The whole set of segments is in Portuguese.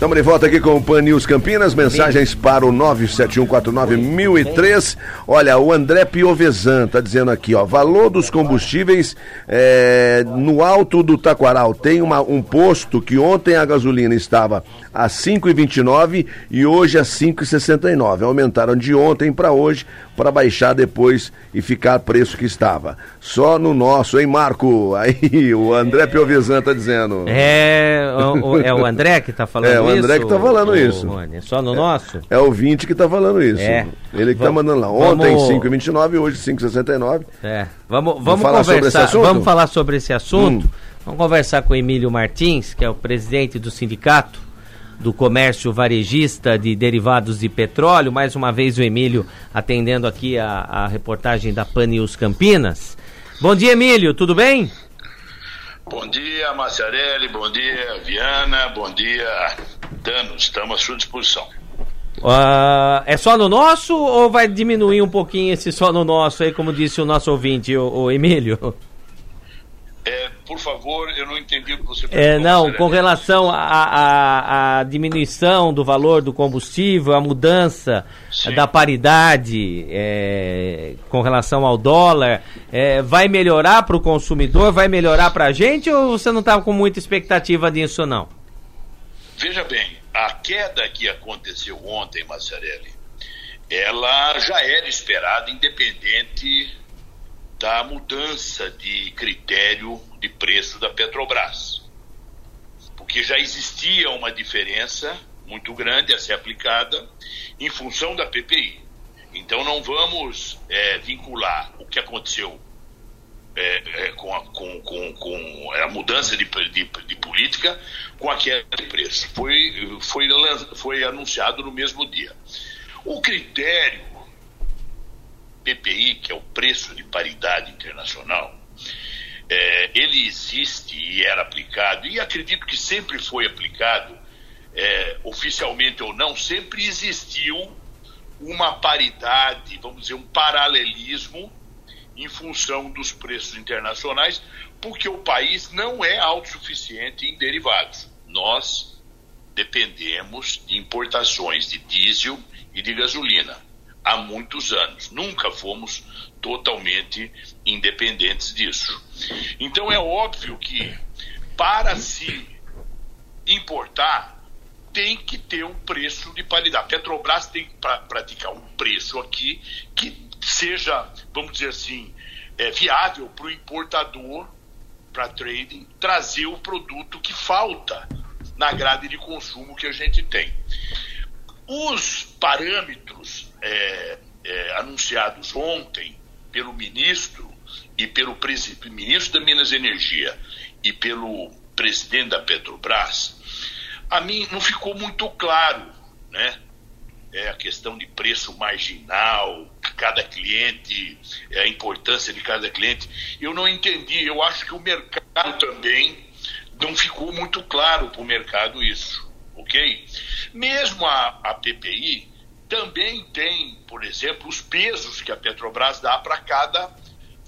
Estamos de volta aqui com o Pan News Campinas, mensagens para o 971491003. Olha, o André Piovesan está dizendo aqui, ó, valor dos combustíveis é, no alto do Taquaral. Tem uma, um posto que ontem a gasolina estava a 5,29 e hoje a 5,69. Aumentaram de ontem para hoje para baixar depois e ficar preço que estava. Só no nosso, hein, Marco? Aí o André Piovesan está dizendo. É o, é o André que está falando é? É, o André que está falando isso. Rony, só no nosso? É o 20 que está falando isso. É. Ele que está mandando lá. Ontem vamos... 5,29, hoje 5,69. É. Vamos, vamos, vamos falar sobre esse assunto? Vamos falar sobre esse assunto. Hum. Vamos conversar com o Emílio Martins, que é o presidente do sindicato do comércio varejista de derivados de petróleo. Mais uma vez o Emílio atendendo aqui a, a reportagem da Pan News Campinas. Bom dia, Emílio, tudo bem? Bom dia, Marciarelli, bom dia, Viana, bom dia, Dano, estamos à sua disposição. Uh, é só no nosso ou vai diminuir um pouquinho esse só no nosso aí, como disse o nosso ouvinte, o, o Emílio? É, por favor, eu não entendi o que você perguntou. É, não, com relação à diminuição do valor do combustível, a mudança Sim. da paridade é, com relação ao dólar, é, vai melhorar para o consumidor, vai melhorar para a gente ou você não estava com muita expectativa disso, não? Veja bem, a queda que aconteceu ontem, Massarelli, ela já era esperada, independente da mudança de critério de preço da Petrobras. Porque já existia uma diferença muito grande a ser aplicada em função da PPI. Então não vamos é, vincular o que aconteceu é, é, com, a, com, com, com, a, mudança de, de, de, política com a queda de preço. Foi, foi, foi anunciado no mesmo dia. O critério PPI, que é o preço de paridade internacional, é, ele existe e era aplicado, e acredito que sempre foi aplicado, é, oficialmente ou não, sempre existiu uma paridade, vamos dizer, um paralelismo em função dos preços internacionais, porque o país não é autossuficiente em derivados. Nós dependemos de importações de diesel e de gasolina há muitos anos. Nunca fomos totalmente independentes disso. Então é óbvio que para se importar tem que ter um preço de paridade. Petrobras tem que pra, praticar um preço aqui que seja, vamos dizer assim, é, viável para o importador, para trading, trazer o produto que falta na grade de consumo que a gente tem. Os parâmetros é, é, anunciados ontem pelo ministro e pelo ministro da Minas e Energia e pelo presidente da Petrobras, a mim não ficou muito claro, né? É a questão de preço marginal, cada cliente, é a importância de cada cliente. Eu não entendi. Eu acho que o mercado também não ficou muito claro para o mercado isso, ok? Mesmo a, a PPI, também tem, por exemplo, os pesos que a Petrobras dá para cada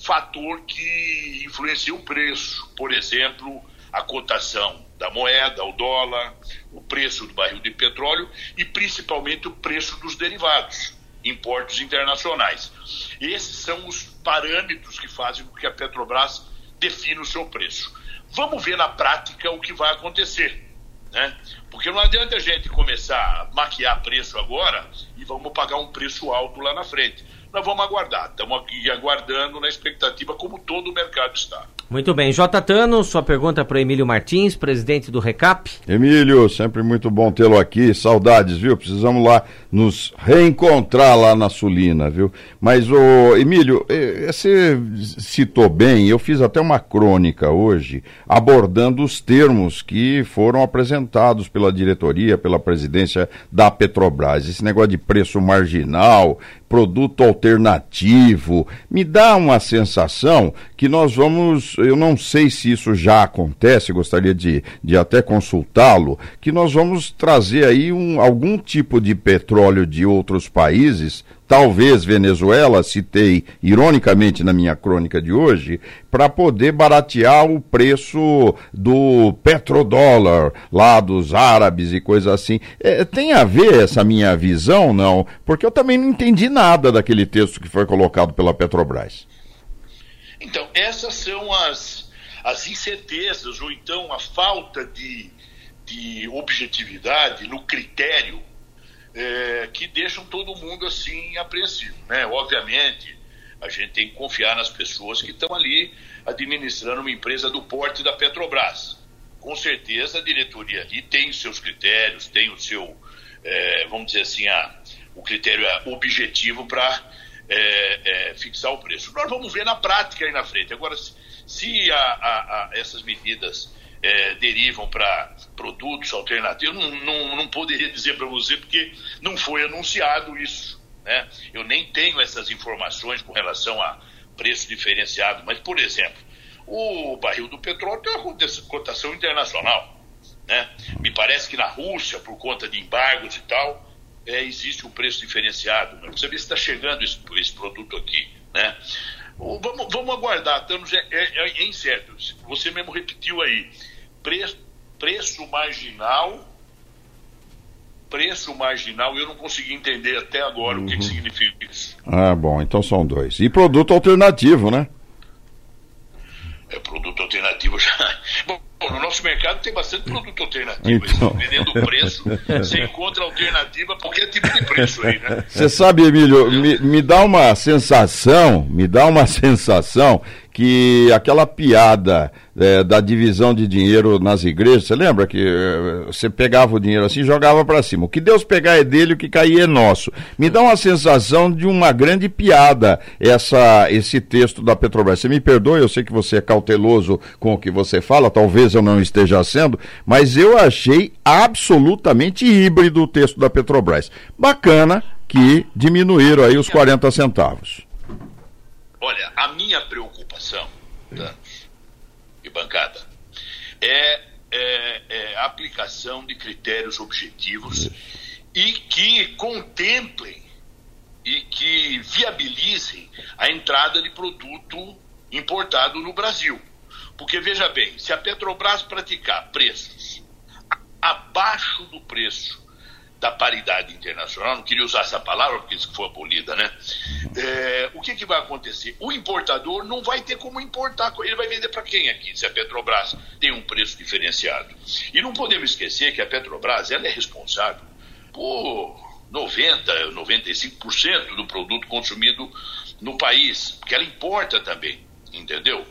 fator que influencia o preço. Por exemplo, a cotação da moeda, o dólar, o preço do barril de petróleo e principalmente o preço dos derivados, importos internacionais. Esses são os parâmetros que fazem com que a Petrobras defina o seu preço. Vamos ver na prática o que vai acontecer. Né? Porque não adianta a gente começar a maquiar preço agora e vamos pagar um preço alto lá na frente. Nós vamos aguardar, estamos aqui aguardando na expectativa como todo o mercado está. Muito bem. J. Tano, sua pergunta para Emílio Martins, presidente do RECAP. Emílio, sempre muito bom tê-lo aqui. Saudades, viu? Precisamos lá nos reencontrar lá na Sulina, viu? Mas, o Emílio, você citou bem, eu fiz até uma crônica hoje abordando os termos que foram apresentados pela diretoria, pela presidência da Petrobras. Esse negócio de preço marginal, produto alternativo, me dá uma sensação que nós vamos eu não sei se isso já acontece, gostaria de, de até consultá-lo, que nós vamos trazer aí um, algum tipo de petróleo de outros países talvez Venezuela, citei ironicamente na minha crônica de hoje, para poder baratear o preço do petrodólar lá dos árabes e coisa assim. É, tem a ver essa minha visão, não? Porque eu também não entendi nada daquele texto que foi colocado pela Petrobras. Então, essas são as, as incertezas, ou então a falta de, de objetividade no critério é, que deixam todo mundo assim apreensivo. Né? Obviamente, a gente tem que confiar nas pessoas que estão ali administrando uma empresa do porte da Petrobras. Com certeza a diretoria ali tem os seus critérios, tem o seu, é, vamos dizer assim, a, o critério é objetivo para é, é, fixar o preço. Nós vamos ver na prática aí na frente. Agora, se a, a, a essas medidas é, derivam para produtos alternativos, não, não, não poderia dizer para você porque não foi anunciado isso. Né? Eu nem tenho essas informações com relação a preço diferenciado, mas, por exemplo, o barril do petróleo tem uma cotação internacional. Né? Me parece que na Rússia, por conta de embargos e tal, é, existe um preço diferenciado. Né? Você vê se está chegando esse, esse, produto aqui. Né? Vamos, vamos aguardar, estamos, é, é, é, incerto. Você mesmo repetiu aí. Preço, preço marginal. Preço marginal, eu não consegui entender até agora uhum. o que, que uhum. significa isso. Ah, bom, então são dois. E produto alternativo, né? É produto alternativo já. Bom, no nosso mercado tem bastante produto alternativo. Então... Dependendo do preço, você encontra alternativa qualquer tipo de preço aí, né? Você sabe, Emílio, me, me dá uma sensação, me dá uma sensação que aquela piada é, da divisão de dinheiro nas igrejas, você lembra que é, você pegava o dinheiro assim e jogava para cima. O que Deus pegar é dele, o que cair é nosso. Me dá uma sensação de uma grande piada essa, esse texto da Petrobras. Você me perdoe, eu sei que você é cauteloso com o que você fala, talvez eu não esteja sendo, mas eu achei absolutamente híbrido o texto da Petrobras. Bacana que diminuíram aí os 40 centavos. Olha, a minha preocupação, Danos e bancada, é, é, é, a aplicação de critérios objetivos e que contemplem e que viabilizem a entrada de produto importado no Brasil. Porque veja bem, se a Petrobras praticar preços abaixo do preço da paridade internacional, não queria usar essa palavra porque isso foi abolida, né? É, o que, que vai acontecer? O importador não vai ter como importar, ele vai vender para quem aqui, se a Petrobras tem um preço diferenciado. E não podemos esquecer que a Petrobras ela é responsável por 90, 95% do produto consumido no país, porque ela importa também, entendeu?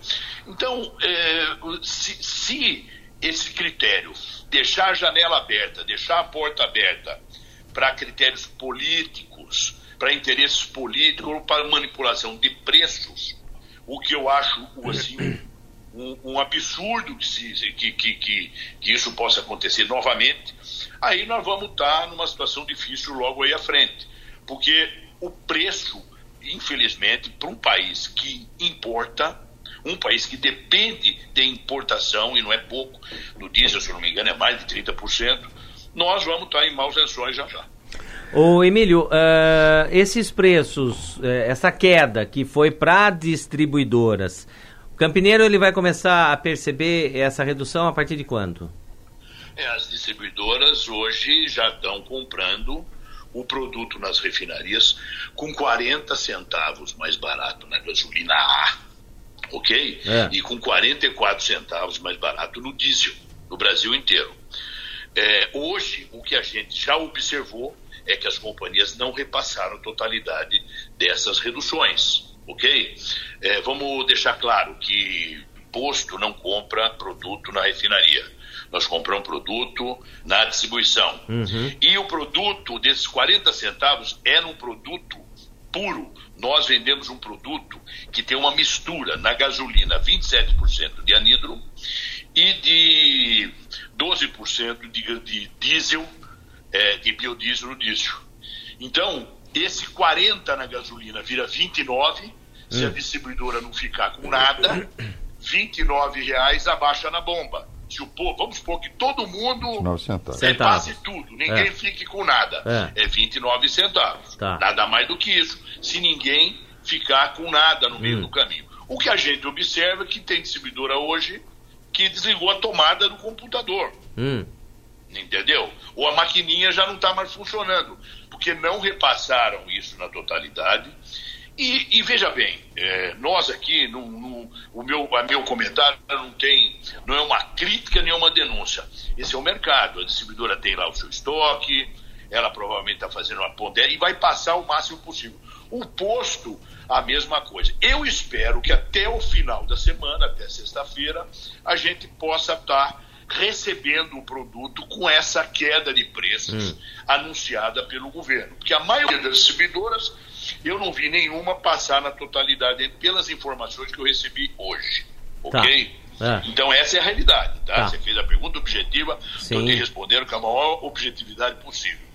Então, é, se, se esse critério deixar a janela aberta, deixar a porta aberta para critérios políticos, para interesses políticos ou para manipulação de preços, o que eu acho assim, um, um absurdo se, que, que, que, que, isso possa acontecer novamente, aí nós vamos estar numa situação difícil logo aí à frente. Porque o preço, infelizmente, para um país que importa, um país que depende de importação, e não é pouco, no diesel, se não me engano, é mais de 30%, nós vamos estar em maus lençóis já já. Ô Emílio, uh, esses preços, uh, essa queda que foi para distribuidoras, o campineiro ele vai começar a perceber essa redução a partir de quando? É, as distribuidoras hoje já estão comprando o produto nas refinarias com 40 centavos mais barato na gasolina A ok? É. E com 44 centavos mais barato no diesel, no Brasil inteiro. É, hoje, o que a gente já observou é que as companhias não repassaram a totalidade dessas reduções, ok? É, vamos deixar claro que posto não compra produto na refinaria. Nós compramos produto na distribuição. Uhum. E o produto desses 40 centavos era um produto puro, nós vendemos um produto que tem uma mistura na gasolina 27% de anidro e de 12% de, de diesel, é, de biodiesel no diesel. Então, esse 40 na gasolina vira 29, se a hum. distribuidora não ficar com nada, 29 reais abaixa na bomba. Povo, vamos supor que todo mundo passe tudo, ninguém é. fique com nada. É, é 29 centavos. Tá. Nada mais do que isso. Se ninguém ficar com nada no meio hum. do caminho. O que a gente observa é que tem distribuidora hoje que desligou a tomada do computador. Hum. Entendeu? Ou a maquininha já não está mais funcionando, porque não repassaram isso na totalidade. E, e veja bem, é, nós aqui, no, no, o meu, a meu comentário não tem, não é uma crítica nem uma denúncia. Esse é o mercado. A distribuidora tem lá o seu estoque, ela provavelmente está fazendo uma pondera e vai passar o máximo possível. O posto, a mesma coisa. Eu espero que até o final da semana, até sexta-feira, a gente possa estar tá recebendo o produto com essa queda de preços hum. anunciada pelo governo. Porque a maioria das distribuidoras eu não vi nenhuma passar na totalidade pelas informações que eu recebi hoje. Tá. Ok? É. Então essa é a realidade, tá? tá. Você fez a pergunta objetiva, estou te respondendo com a maior objetividade possível.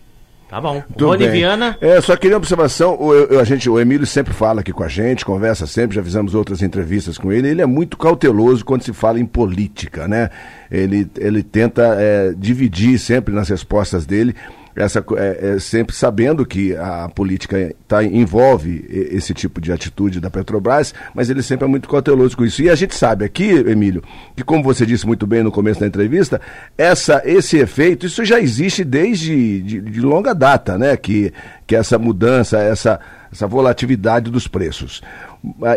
Tá bom. Rony Viana. É, só queria uma observação. O, a gente, o Emílio sempre fala aqui com a gente, conversa sempre, já fizemos outras entrevistas com ele. Ele é muito cauteloso quando se fala em política, né? Ele, ele tenta é, dividir sempre nas respostas dele essa, é, é, sempre sabendo que a política tá, envolve esse tipo de atitude da Petrobras, mas ele sempre é muito cauteloso com isso. E a gente sabe aqui, Emílio, que como você disse muito bem no começo da entrevista, essa, esse efeito, isso já existe desde de, de longa data, né? Que, que essa mudança, essa, essa volatilidade dos preços.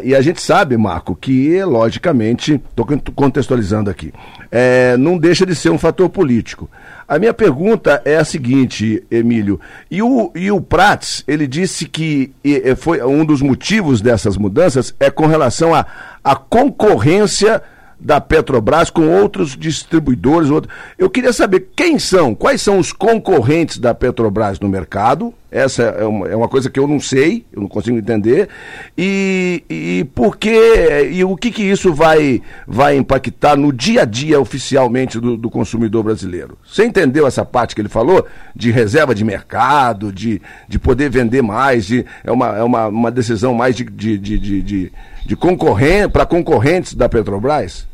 E a gente sabe, Marco, que, logicamente, estou contextualizando aqui, é, não deixa de ser um fator político. A minha pergunta é a seguinte, Emílio, e o, e o Prats, ele disse que e, foi um dos motivos dessas mudanças é com relação à a, a concorrência da Petrobras com outros distribuidores. Outro... Eu queria saber quem são, quais são os concorrentes da Petrobras no mercado. Essa é uma, é uma coisa que eu não sei, eu não consigo entender. E, e por que, e o que, que isso vai, vai impactar no dia a dia oficialmente do, do consumidor brasileiro? Você entendeu essa parte que ele falou? De reserva de mercado, de, de poder vender mais, de, é, uma, é uma, uma decisão mais de, de, de, de de concorrente para concorrentes da Petrobras?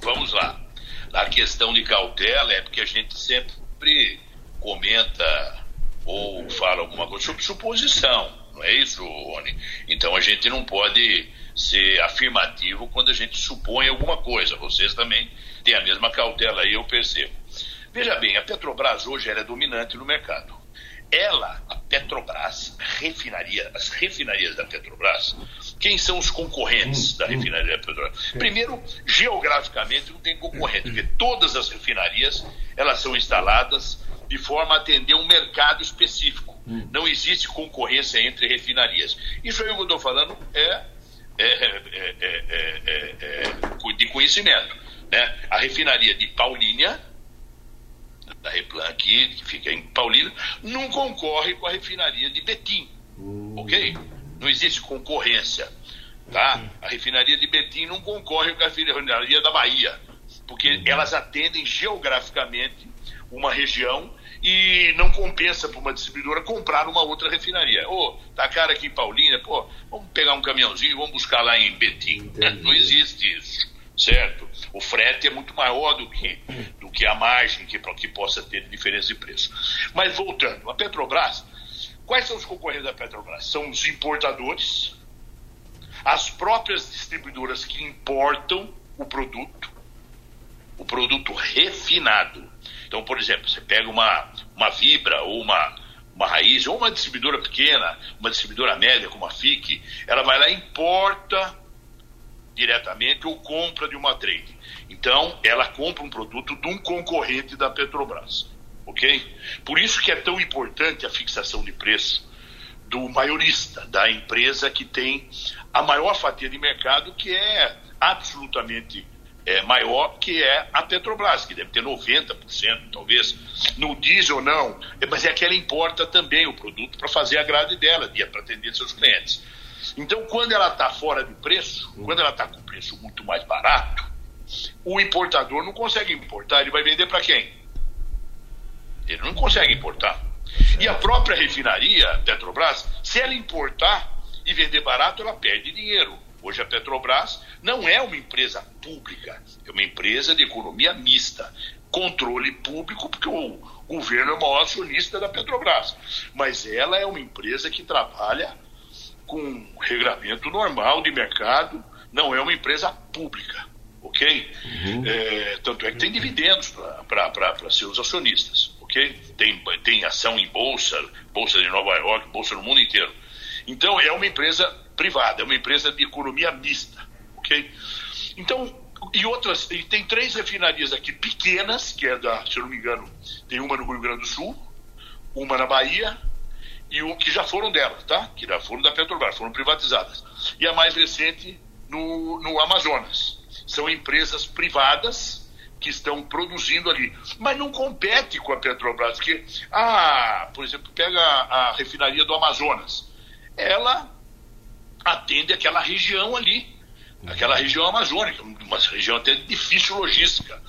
Vamos lá. A questão de cautela é porque a gente sempre comenta ou fala alguma coisa sobre suposição, não é isso, Rony? Então a gente não pode ser afirmativo quando a gente supõe alguma coisa. Vocês também têm a mesma cautela aí, eu percebo. Veja bem, a Petrobras hoje é dominante no mercado. Ela, a Petrobras, refinaria, as refinarias da Petrobras, quem são os concorrentes hum, da hum. refinaria Petrobras? Primeiro, geograficamente não tem concorrente, porque todas as refinarias elas são instaladas de forma a atender um mercado específico. Hum. Não existe concorrência entre refinarias. Isso aí que eu estou falando é, é, é, é, de conhecimento. Né? A refinaria de Paulínia, da Replan aqui, que fica em Paulínia, não concorre com a refinaria de Betim. Ok? não existe concorrência. Tá? A refinaria de Betim não concorre com a refinaria da Bahia, porque elas atendem geograficamente uma região e não compensa para uma distribuidora comprar uma outra refinaria. Ô, oh, tá cara aqui em Paulínia, pô, vamos pegar um caminhãozinho e vamos buscar lá em Betim. Entendi. Não existe isso, certo? O frete é muito maior do que, do que a margem que, que possa ter diferença de preço. Mas voltando, a Petrobras Quais são os concorrentes da Petrobras? São os importadores, as próprias distribuidoras que importam o produto, o produto refinado. Então, por exemplo, você pega uma, uma Vibra ou uma, uma Raiz, ou uma distribuidora pequena, uma distribuidora média como a FIC, ela vai lá e importa diretamente ou compra de uma trade. Então, ela compra um produto de um concorrente da Petrobras ok? Por isso que é tão importante a fixação de preço do maiorista, da empresa que tem a maior fatia de mercado, que é absolutamente é, maior, que é a Petrobras, que deve ter 90%, talvez, no diesel não, mas é que ela importa também o produto para fazer a grade dela, para atender seus clientes. Então, quando ela está fora de preço, quando ela está com preço muito mais barato, o importador não consegue importar, ele vai vender para quem? Ele não consegue importar. E a própria refinaria, Petrobras, se ela importar e vender barato, ela perde dinheiro. Hoje a Petrobras não é uma empresa pública, é uma empresa de economia mista. Controle público, porque o governo é o maior acionista da Petrobras. Mas ela é uma empresa que trabalha com regramento normal de mercado, não é uma empresa pública, ok? Uhum. É, tanto é que tem dividendos para seus acionistas, ok? Tem, tem ação em bolsa, bolsa de Nova York, bolsa no mundo inteiro. Então é uma empresa privada, é uma empresa de economia mista, ok? Então, e outras, e tem três refinarias aqui pequenas, que é da, se eu não me engano, tem uma no Rio Grande do Sul, uma na Bahia e o que já foram delas, tá? Que já foram da Petrobras, foram privatizadas. E a mais recente no, no Amazonas. São empresas privadas que estão produzindo ali. Mas não compete com a Petrobras, porque, ah, por exemplo, pega a, a refinaria do Amazonas. Ela atende aquela região ali, aquela região amazônica, uma região até difícil logística.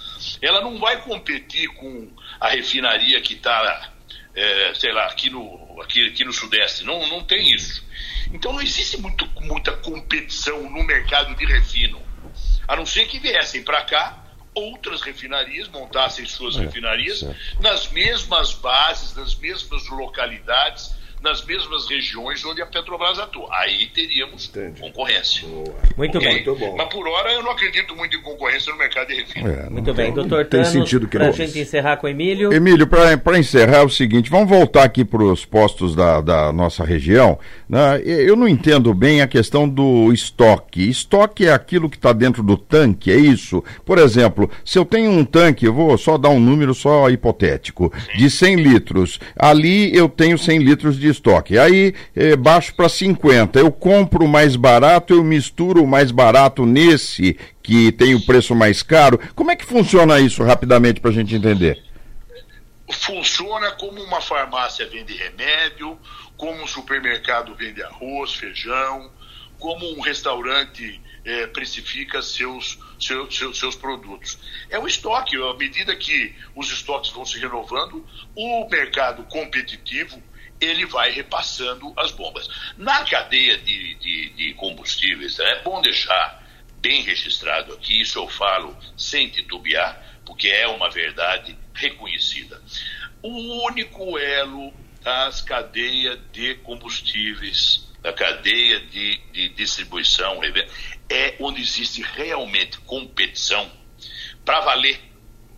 Ela não vai competir com a refinaria que está é, sei lá, aqui no, aqui, aqui no Sudeste. Não, não tem isso. Então não existe muito, muita competição no mercado de refino. A não ser que viessem para cá outras refinarias, montassem suas é, refinarias certo. nas mesmas bases, nas mesmas localidades, nas mesmas regiões onde a Petrobras atua. Aí teríamos Entendi. concorrência. Boa. Muito okay? bem. Muito bom. Mas por hora eu não acredito muito em concorrência no mercado de refino. É, muito bem, doutor tem Thanos, sentido que para a gente encerrar com o Emílio. Emílio, para encerrar é o seguinte, vamos voltar aqui para os postos da, da nossa região. Né? Eu não entendo bem a questão do estoque. Estoque é aquilo que está dentro do tanque, é isso? Por exemplo, se eu tenho um tanque, eu vou só dar um número só hipotético, de 100 litros. Ali eu tenho 100 litros de estoque. Aí é, baixo para 50. Eu compro mais barato, eu misturo mais barato nesse que tem o preço mais caro. Como é que funciona isso rapidamente para a gente entender? Funciona como uma farmácia vende remédio, como um supermercado vende arroz, feijão, como um restaurante é, precifica seus, seus, seus, seus, produtos. É o estoque, à medida que os estoques vão se renovando, o mercado competitivo ele vai repassando as bombas. Na cadeia de, de, de combustíveis, é bom deixar bem registrado aqui, isso eu falo sem titubear, porque é uma verdade reconhecida. O único elo das cadeias de combustíveis, da cadeia de, de distribuição, é onde existe realmente competição para valer,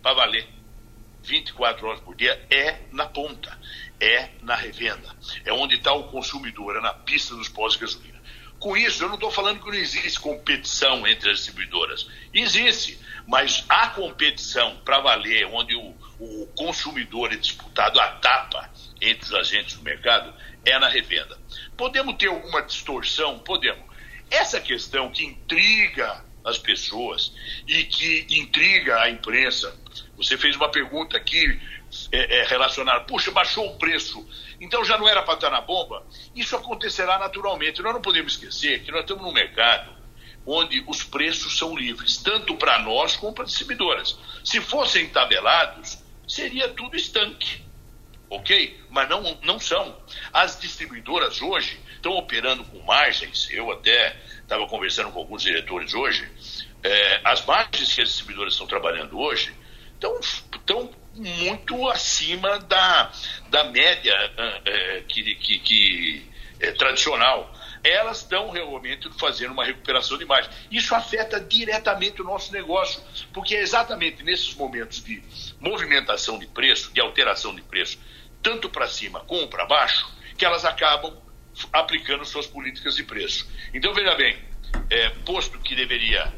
para valer, 24 horas por dia, é na ponta é na revenda. É onde está o consumidor, é na pista dos postos de gasolina. Com isso, eu não estou falando que não existe competição entre as distribuidoras. Existe, mas a competição para valer, onde o, o consumidor é disputado a tapa entre os agentes do mercado, é na revenda. Podemos ter alguma distorção? Podemos. Essa questão que intriga as pessoas e que intriga a imprensa. Você fez uma pergunta aqui é, é, relacionado, puxa, baixou o preço, então já não era para estar na bomba, isso acontecerá naturalmente. Nós não podemos esquecer que nós estamos num mercado onde os preços são livres, tanto para nós como para distribuidoras. Se fossem tabelados, seria tudo estanque, ok? Mas não, não são. As distribuidoras hoje estão operando com margens, eu até estava conversando com alguns diretores hoje, é, as margens que as distribuidoras estão trabalhando hoje estão, estão muito acima da, da média é, que, que, que é tradicional. Elas estão realmente fazendo uma recuperação de margem. Isso afeta diretamente o nosso negócio, porque é exatamente nesses momentos de movimentação de preço, de alteração de preço, tanto para cima como para baixo, que elas acabam aplicando suas políticas de preço. Então, veja bem, é, posto que deveria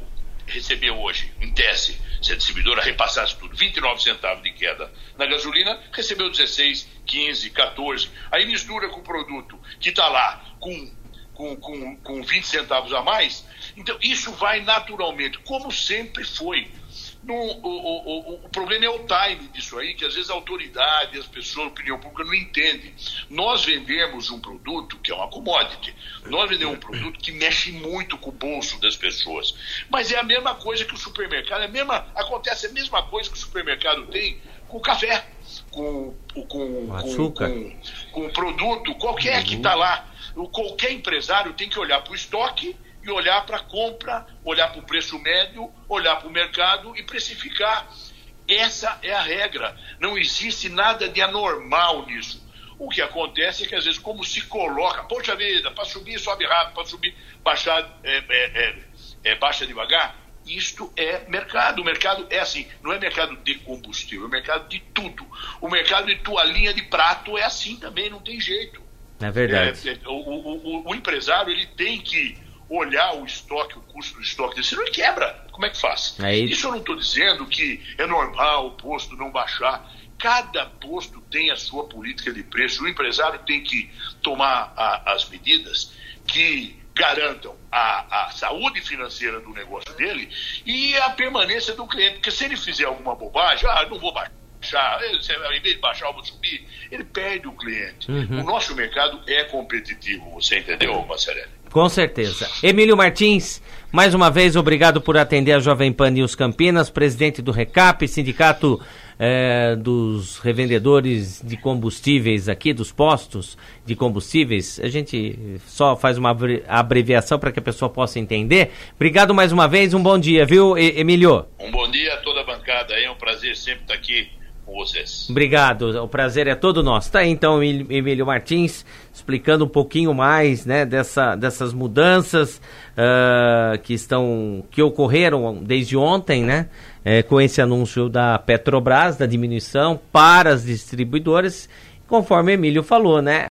receber hoje, em tese, se a distribuidora repassasse tudo, 29 centavos de queda na gasolina, recebeu 16, 15, 14. Aí mistura com o produto que está lá com, com, com, com 20 centavos a mais. Então, isso vai naturalmente, como sempre foi. No, o, o, o, problema é o time disso aí, que às vezes a autoridade, as pessoas, a opinião pública não entendem. Nós vendemos um produto que é uma commodity. Nós vendemos um produto que mexe muito com o bolso das pessoas. Mas é a mesma coisa que o supermercado, é mesma, acontece a mesma coisa que o supermercado tem com o café, com, com, com, com, com o produto, qualquer uhum. que está lá. Qualquer empresário tem que olhar para o estoque e olhar para a compra, olhar para o preço médio, olhar para o mercado e precificar. Essa é a regra. Não existe nada de anormal nisso. O que acontece é que às vezes, como se coloca, poxa vida, para subir sobe rápido, para subir baixar é, é, é, é, baixa devagar, isto é mercado. O mercado é assim, não é mercado de combustível, é mercado de tudo. O mercado de toalhinha de prato é assim também, não tem jeito. É verdade. É, é, o, o, o, empresário ele tem que olhar o estoque, o custo do estoque desse, ele quebra. Como é que faz? Aí... Isso eu não estou dizendo que é normal o posto não baixar. Cada posto tem a sua política de preço. O empresário tem que tomar a, as medidas que garantam a, a, saúde financeira do negócio dele e a permanência do cliente. Porque se ele fizer alguma bobagem, ah, não vou baixar baixar, em vez de baixar, eu vou subir, ele perde o cliente. Uhum. O nosso mercado é competitivo, você entendeu, Marcelo? Com certeza. Emílio Martins, mais uma vez, obrigado por atender a Jovem Pan News Campinas, presidente do RECAP, sindicato é, dos revendedores de combustíveis aqui, dos postos de combustíveis. A gente só faz uma abreviação para que a pessoa possa entender. Obrigado mais uma vez, um bom dia, viu, Emílio? Um bom dia a toda a bancada é um prazer sempre estar aqui Obrigado, o prazer é todo nosso. Tá aí então Emílio Martins explicando um pouquinho mais né, dessa, dessas mudanças uh, que estão que ocorreram desde ontem, né? É, com esse anúncio da Petrobras, da diminuição para as distribuidoras, conforme Emílio falou, né?